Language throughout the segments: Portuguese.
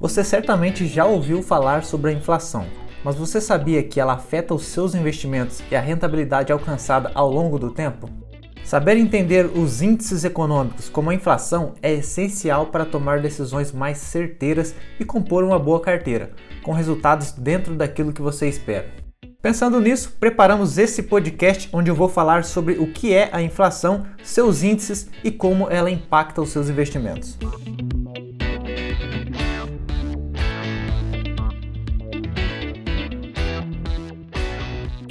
Você certamente já ouviu falar sobre a inflação, mas você sabia que ela afeta os seus investimentos e a rentabilidade alcançada ao longo do tempo? Saber entender os índices econômicos como a inflação é essencial para tomar decisões mais certeiras e compor uma boa carteira, com resultados dentro daquilo que você espera. Pensando nisso, preparamos esse podcast onde eu vou falar sobre o que é a inflação, seus índices e como ela impacta os seus investimentos.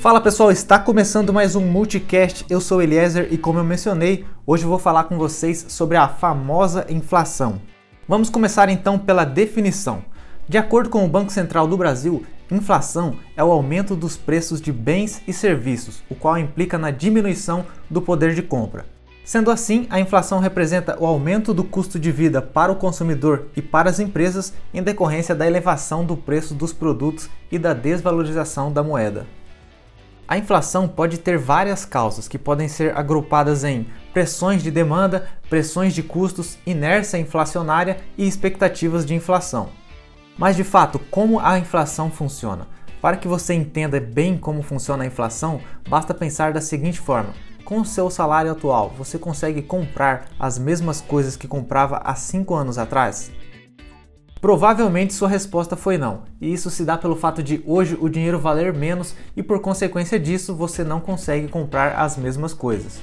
Fala pessoal, está começando mais um Multicast. Eu sou Eliezer e como eu mencionei, hoje eu vou falar com vocês sobre a famosa inflação. Vamos começar então pela definição. De acordo com o Banco Central do Brasil, inflação é o aumento dos preços de bens e serviços, o qual implica na diminuição do poder de compra. Sendo assim, a inflação representa o aumento do custo de vida para o consumidor e para as empresas em decorrência da elevação do preço dos produtos e da desvalorização da moeda. A inflação pode ter várias causas que podem ser agrupadas em pressões de demanda, pressões de custos, inércia inflacionária e expectativas de inflação. Mas de fato, como a inflação funciona? Para que você entenda bem como funciona a inflação, basta pensar da seguinte forma: com o seu salário atual, você consegue comprar as mesmas coisas que comprava há 5 anos atrás? Provavelmente sua resposta foi não, e isso se dá pelo fato de hoje o dinheiro valer menos e por consequência disso você não consegue comprar as mesmas coisas.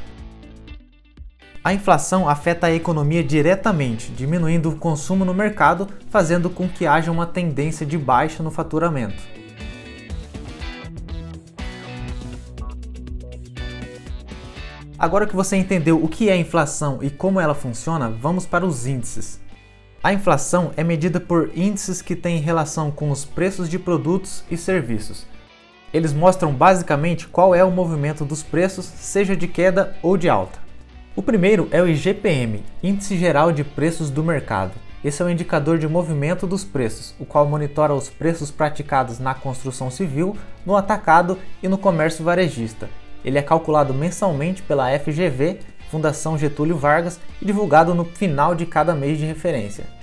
A inflação afeta a economia diretamente, diminuindo o consumo no mercado, fazendo com que haja uma tendência de baixa no faturamento. Agora que você entendeu o que é inflação e como ela funciona, vamos para os índices. A inflação é medida por índices que têm relação com os preços de produtos e serviços. Eles mostram basicamente qual é o movimento dos preços, seja de queda ou de alta. O primeiro é o IGPM, Índice Geral de Preços do Mercado. Esse é o um indicador de movimento dos preços, o qual monitora os preços praticados na construção civil, no atacado e no comércio varejista. Ele é calculado mensalmente pela FGV, Fundação Getúlio Vargas, e divulgado no final de cada mês de referência.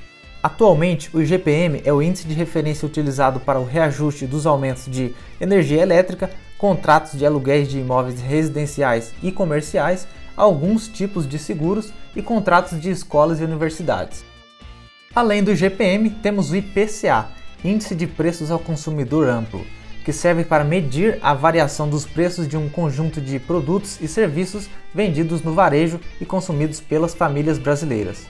Atualmente, o IGPM é o índice de referência utilizado para o reajuste dos aumentos de energia elétrica, contratos de aluguéis de imóveis residenciais e comerciais, alguns tipos de seguros e contratos de escolas e universidades. Além do IGPM, temos o IPCA, Índice de Preços ao Consumidor Amplo, que serve para medir a variação dos preços de um conjunto de produtos e serviços vendidos no varejo e consumidos pelas famílias brasileiras.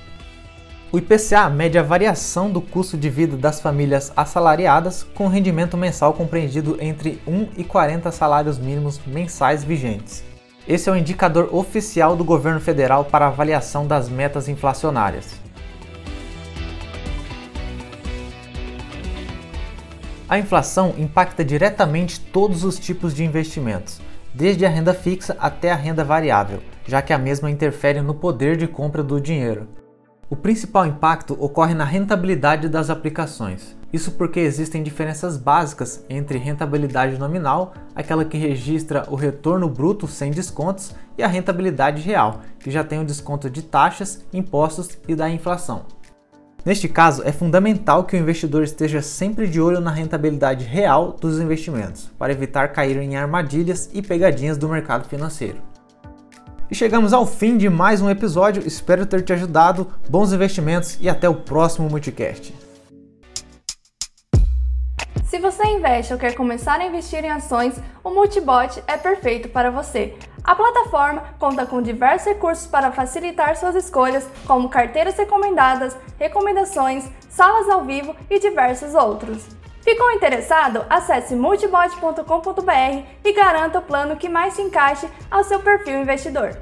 O IPCA mede a variação do custo de vida das famílias assalariadas com rendimento mensal compreendido entre 1 e 40 salários mínimos mensais vigentes. Esse é o indicador oficial do governo federal para avaliação das metas inflacionárias. A inflação impacta diretamente todos os tipos de investimentos, desde a renda fixa até a renda variável, já que a mesma interfere no poder de compra do dinheiro. O principal impacto ocorre na rentabilidade das aplicações. Isso porque existem diferenças básicas entre rentabilidade nominal, aquela que registra o retorno bruto sem descontos, e a rentabilidade real, que já tem o desconto de taxas, impostos e da inflação. Neste caso, é fundamental que o investidor esteja sempre de olho na rentabilidade real dos investimentos, para evitar cair em armadilhas e pegadinhas do mercado financeiro. E chegamos ao fim de mais um episódio. Espero ter te ajudado. Bons investimentos e até o próximo Multicast. Se você investe ou quer começar a investir em ações, o Multibot é perfeito para você. A plataforma conta com diversos recursos para facilitar suas escolhas, como carteiras recomendadas, recomendações, salas ao vivo e diversos outros. Ficou interessado? Acesse multibot.com.br e garanta o plano que mais se encaixe ao seu perfil investidor.